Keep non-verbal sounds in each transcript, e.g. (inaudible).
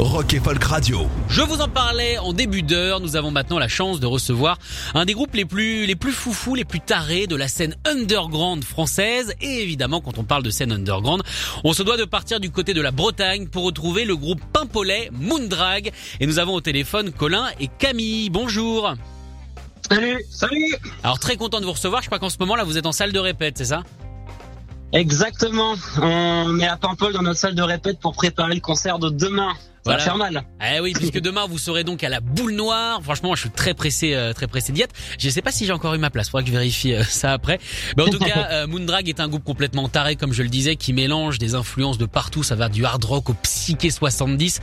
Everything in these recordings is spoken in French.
Rock et Folk Radio. Je vous en parlais en début d'heure. Nous avons maintenant la chance de recevoir un des groupes les plus, les plus foufous, les plus tarés de la scène underground française. Et évidemment, quand on parle de scène underground, on se doit de partir du côté de la Bretagne pour retrouver le groupe Pimpollet Moondrag. Et nous avons au téléphone Colin et Camille. Bonjour. Salut, salut Alors très content de vous recevoir. Je crois qu'en ce moment là, vous êtes en salle de répète, c'est ça? Exactement. On est à Paimpol dans notre salle de répète pour préparer le concert de demain. Ça va faire mal. Eh oui, puisque (laughs) demain vous serez donc à la boule noire. Franchement, je suis très pressé, euh, très pressé d'y être. Je sais pas si j'ai encore eu ma place. Faudra que je vérifie euh, ça après. Mais en tout cas, (laughs) euh, Moondrag est un groupe complètement taré, comme je le disais, qui mélange des influences de partout. Ça va du hard rock au psyché 70.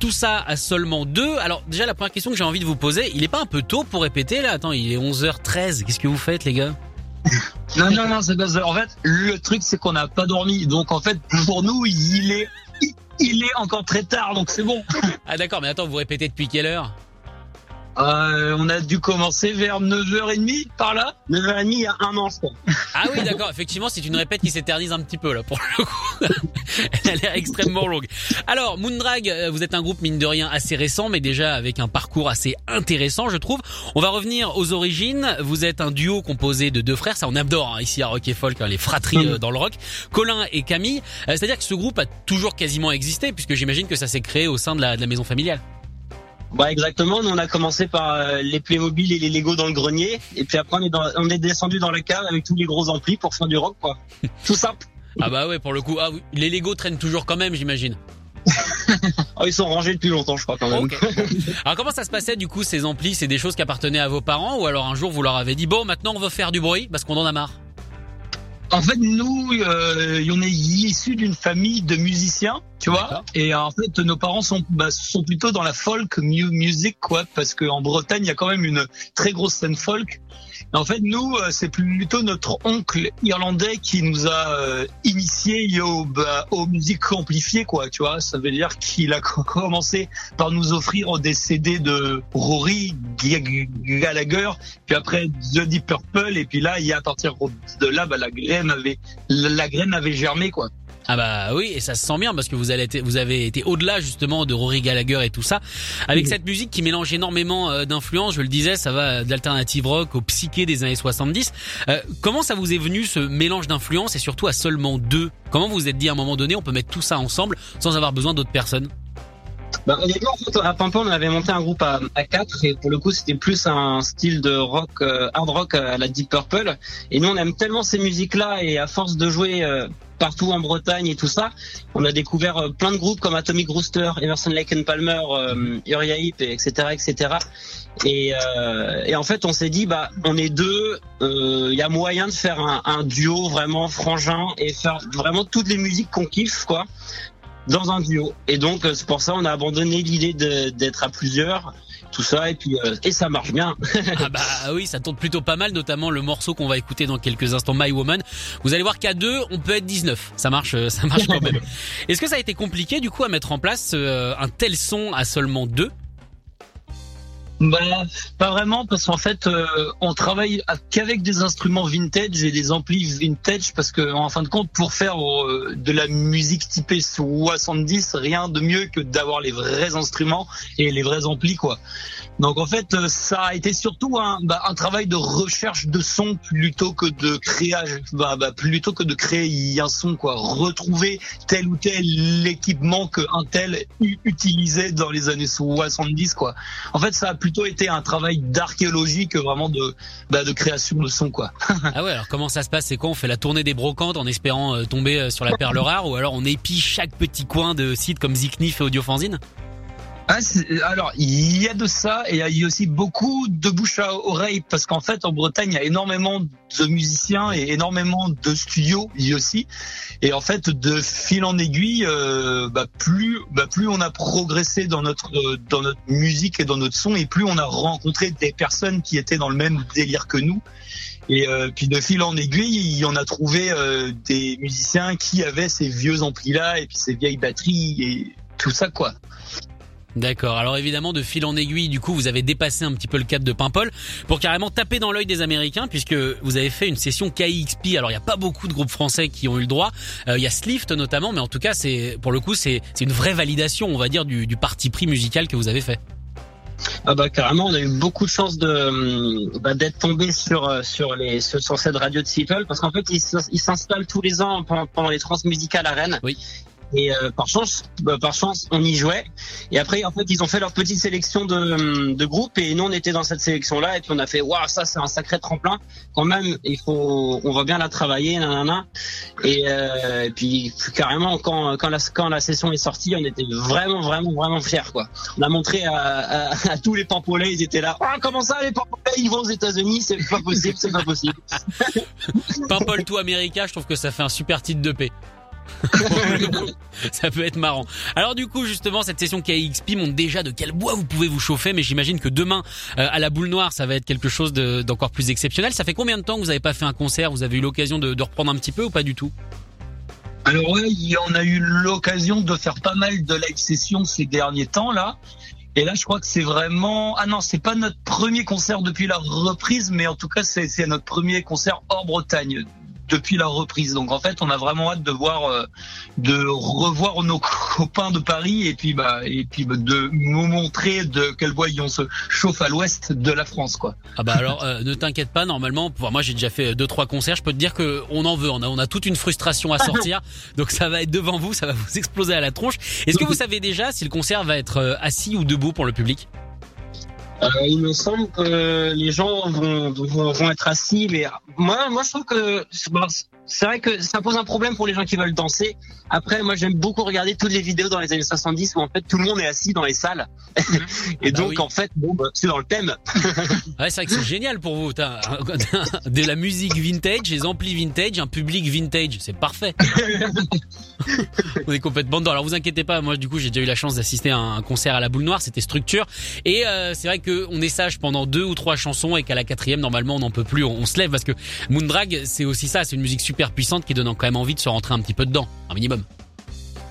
tout ça à seulement deux. Alors déjà, la première question que j'ai envie de vous poser, il est pas un peu tôt pour répéter là? Attends, il est 11h13. Qu'est-ce que vous faites, les gars? Non, non, non, c'est pas En fait, le truc, c'est qu'on n'a pas dormi. Donc, en fait, pour nous, il est il est encore très tard, donc c'est bon. Ah d'accord, mais attends, vous répétez depuis quelle heure? Euh, on a dû commencer vers 9h30 par là. 9h30 il y a un an, je crois. Ah oui, d'accord. Effectivement, c'est une répète qui s'éternise un petit peu là pour le coup. (laughs) Elle a l'air extrêmement longue. Alors, Moondrag, euh, vous êtes un groupe mine de rien assez récent, mais déjà avec un parcours assez intéressant, je trouve. On va revenir aux origines. Vous êtes un duo composé de deux frères, ça on adore hein, ici à Rock et Folk, hein, les fratries euh, dans le rock. Colin et Camille. Euh, c'est-à-dire que ce groupe a toujours quasiment existé, puisque j'imagine que ça s'est créé au sein de la, de la maison familiale. Bah exactement, nous on a commencé par euh, les Playmobil et les Lego dans le grenier, et puis après on est, on est descendu dans la cave avec tous les gros amplis pour faire du rock quoi. (laughs) Tout simple. Ah bah ouais pour le coup, ah, oui. les Lego traînent toujours quand même j'imagine. (laughs) oh, ils sont rangés depuis longtemps, je crois quand même. (laughs) alors comment ça se passait du coup ces amplis? C'est des choses qui appartenaient à vos parents ou alors un jour vous leur avez dit bon maintenant on veut faire du bruit parce qu'on en a marre? En fait, nous, euh, on est issus d'une famille de musiciens, tu vois. Et en fait, nos parents sont, bah, sont plutôt dans la folk music, quoi, parce qu'en Bretagne, il y a quand même une très grosse scène folk. En fait, nous, euh, c'est plutôt notre oncle irlandais qui nous a euh, initiés au, bah, aux musiques amplifiées, quoi. Tu vois, ça veut dire qu'il a (laughs) commencé par nous offrir des CD de Rory Gallagher, puis après The Deep Purple, et puis là, il y a à partir de là, bah, la graine avait, la graine avait germé, quoi. Ah bah oui, et ça se sent bien parce que vous, allez vous avez été au-delà justement de Rory Gallagher et tout ça, avec cette musique qui mélange énormément euh, d'influences. Je le disais, ça va d'alternative rock au psyché des années 70. Euh, comment ça vous est venu ce mélange d'influences et surtout à seulement deux? Comment vous vous êtes dit à un moment donné, on peut mettre tout ça ensemble sans avoir besoin d'autres personnes? Bah, en fait, à Pimpon, on avait monté un groupe à, à 4 et pour le coup, c'était plus un style de rock, euh, hard rock à la Deep Purple. Et nous, on aime tellement ces musiques-là et à force de jouer euh, partout en Bretagne et tout ça, on a découvert euh, plein de groupes comme Atomic Rooster, Emerson Lake and Palmer, Uriah Heep, etc., etc. Et, en fait, on s'est dit, bah, on est deux, il y a moyen de faire un, un duo vraiment frangin et faire vraiment toutes les musiques qu'on kiffe, quoi dans un duo. Et donc euh, c'est pour ça on a abandonné l'idée d'être à plusieurs, tout ça et puis euh, et ça marche bien. (laughs) ah bah oui, ça tourne plutôt pas mal, notamment le morceau qu'on va écouter dans quelques instants, My Woman. Vous allez voir qu'à deux, on peut être 19. Ça marche, euh, ça marche quand même. (laughs) Est-ce que ça a été compliqué du coup à mettre en place un tel son à seulement deux? Bah, pas vraiment, parce qu'en fait, euh, on travaille qu'avec des instruments vintage et des amplis vintage, parce que en fin de compte, pour faire euh, de la musique typée 70, rien de mieux que d'avoir les vrais instruments et les vrais amplis, quoi. Donc en fait, euh, ça a été surtout un, bah, un travail de recherche de son plutôt que de créage, bah, bah, plutôt que de créer un son, quoi. Retrouver tel ou tel équipement qu'un tel utilisait dans les années 70, quoi. En fait, ça a plutôt été un travail d'archéologie que vraiment de, bah, de création de son, quoi. (laughs) ah ouais, alors comment ça se passe C'est quoi On fait la tournée des brocantes en espérant euh, tomber euh, sur la perle rare ou alors on épie chaque petit coin de site comme Ziknif et Audiofanzine Ah, alors, il y a de ça et il y a aussi beaucoup de bouche à oreille parce qu'en fait, en Bretagne, il y a énormément de musiciens et énormément de studios y aussi. Et en fait, de fil en aiguille, euh, bah, plus, bah, plus on a progressé dans notre dans notre musique et dans notre son, et plus on a rencontré des personnes qui étaient dans le même délire que nous. Et euh, puis de fil en aiguille, il y en a trouvé euh, des musiciens qui avaient ces vieux amplis là et puis ces vieilles batteries et tout ça quoi. D'accord. Alors évidemment, de fil en aiguille, du coup, vous avez dépassé un petit peu le cadre de Paimpol pour carrément taper dans l'œil des Américains, puisque vous avez fait une session KXP. Alors il n'y a pas beaucoup de groupes français qui ont eu le droit. Euh, il y a Slift notamment, mais en tout cas, c'est pour le coup, c'est une vraie validation, on va dire, du, du parti pris musical que vous avez fait. Ah bah carrément, on a eu beaucoup de chance de bah, d'être tombé sur euh, sur les sur cette radio de Seattle parce qu'en fait ils s'installent tous les ans pendant, pendant les trans musicales à Rennes. Oui. Et euh, par chance, bah, par chance, on y jouait. Et après, en fait, ils ont fait leur petite sélection de, de groupes et nous, on était dans cette sélection-là. Et puis on a fait, waouh, ça, c'est un sacré tremplin. Quand même, il faut, on va bien la travailler, nanana. Et, euh, puis carrément, quand quand la quand la session est sortie, on était vraiment, vraiment, vraiment fiers, quoi. On a montré à, à, à tous les pampolais, ils étaient là. Oh, comment ça, les pampolais, ils vont aux États-Unis? C'est pas possible, c'est pas possible. (laughs) Pampol tout America, je trouve que ça fait un super titre de paix. (laughs) ça peut être marrant. Alors du coup, justement, cette session KXP montre déjà de quel bois vous pouvez vous chauffer, mais j'imagine que demain, euh, à la boule noire, ça va être quelque chose d'encore plus exceptionnel. Ça fait combien de temps que vous n'avez pas fait un concert? Vous avez eu l'occasion de, reprendre un petit peu ou pas du tout? Alors ouais, on a eu l'occasion de faire pas mal de live sessions ces derniers temps là. Et là, je crois que c'est vraiment. Ah non, c'est pas notre premier concert depuis la reprise, mais en tout cas, c'est notre premier concert hors Bretagne depuis la reprise. Donc en fait, on a vraiment hâte de voir, euh, de revoir nos (laughs) copains de Paris et puis bah et puis bah, de nous montrer de quel bois on se chauffe à l'ouest de la France, quoi. Ah bah alors euh, ne t'inquiète pas, normalement, moi j'ai déjà fait deux trois concerts, je peux te dire que on en veut, on a on a toute une frustration à sortir, donc ça va être devant vous, ça va vous (laughs) exploser à la tronche. Est-ce que vous savez déjà si le concert va être euh, assis ou debout pour le public? Euh, il me semble que les gens vont, vont, vont, être assis, mais moi, moi je trouve que c'est vrai que ça pose un problème pour les gens qui veulent danser. Après, moi j'aime beaucoup regarder toutes les vidéos dans les années 70 où en fait tout le monde est assis dans les salles, (laughs) et bah donc en fait bon, bah, c'est dans le thème. (laughs) ouais, c'est vrai que c'est génial pour vous. T'as (laughs) de la musique vintage, des amplis vintage, un public vintage, c'est parfait. On est complètement dedans. Alors vous inquiétez pas, moi du coup j'ai déjà eu la chance d'assister à un concert à la boule noire, c'était structure, et euh, c'est vrai que on est sage pendant deux ou trois chansons et qu'à la quatrième, normalement, on n'en peut plus, on, se lève parce que Moondrag, c'est aussi ça, c'est une musique super puissante qui donne quand même envie de se rentrer un petit peu dedans, un minimum.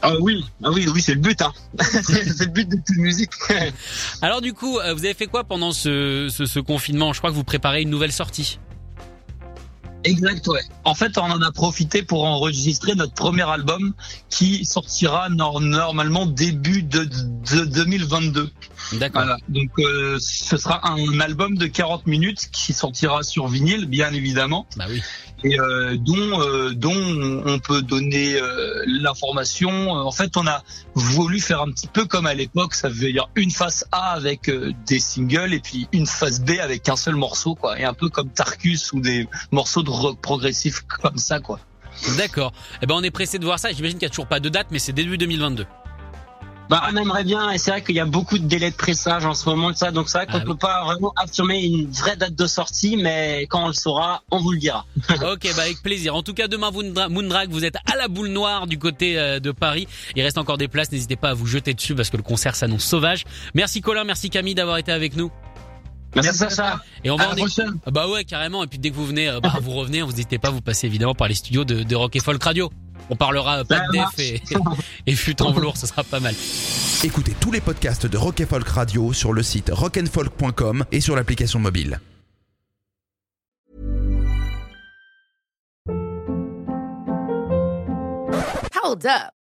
Ah oui, ah oui, oui, c'est le but, hein. (laughs) c'est le but de toute musique. Alors du coup, euh, vous avez fait quoi pendant ce, ce confinement? Je crois que vous préparez une nouvelle sortie. Exact, ouais. En fait, on en a profité pour enregistrer notre premier album qui sortira normalement début de, 2022. D'accord. Voilà. Donc, euh, ce sera un album de 40 minutes qui sortira sur vinyle, bien évidemment. Bah oui et euh, dont euh, dont on peut donner euh, l'information. En fait, on a voulu faire un petit peu comme à l'époque, ça veut dire une face A avec des singles et puis une face B avec un seul morceau, quoi, et un peu comme Tarkus ou des morceaux de progressif comme ça, quoi. D'accord. Eh ben, on est pressé de voir ça. J'imagine qu'il n'y a toujours pas de date, mais c'est début 2022. Bah, on aimerait bien, et c'est vrai qu'il y a beaucoup de délais de pressage en ce moment de ça, donc c'est vrai qu'on ah peut pas vraiment affirmer une vraie date de sortie, mais quand on le saura, on vous le dira. (laughs) ok, bah avec plaisir. En tout cas, demain, Moondrag, vous êtes à la boule noire du côté euh, de Paris. Il reste encore des places, n'hésitez pas à vous jeter dessus parce que le concert s'annonce sauvage. Merci Colin, merci Camille d'avoir été avec nous. Merci, Sacha. Et on va en ah Bah ouais, carrément. Et puis dès que vous venez, euh, bah, vous revenez, vous n'hésitez pas, vous passez évidemment par les studios de, de Rock et Folk Radio. On parlera pas de def et, et fut en velours, ce sera pas mal. Écoutez tous les podcasts de Rock Folk Radio sur le site rockandfolk.com et sur l'application mobile. Hold up.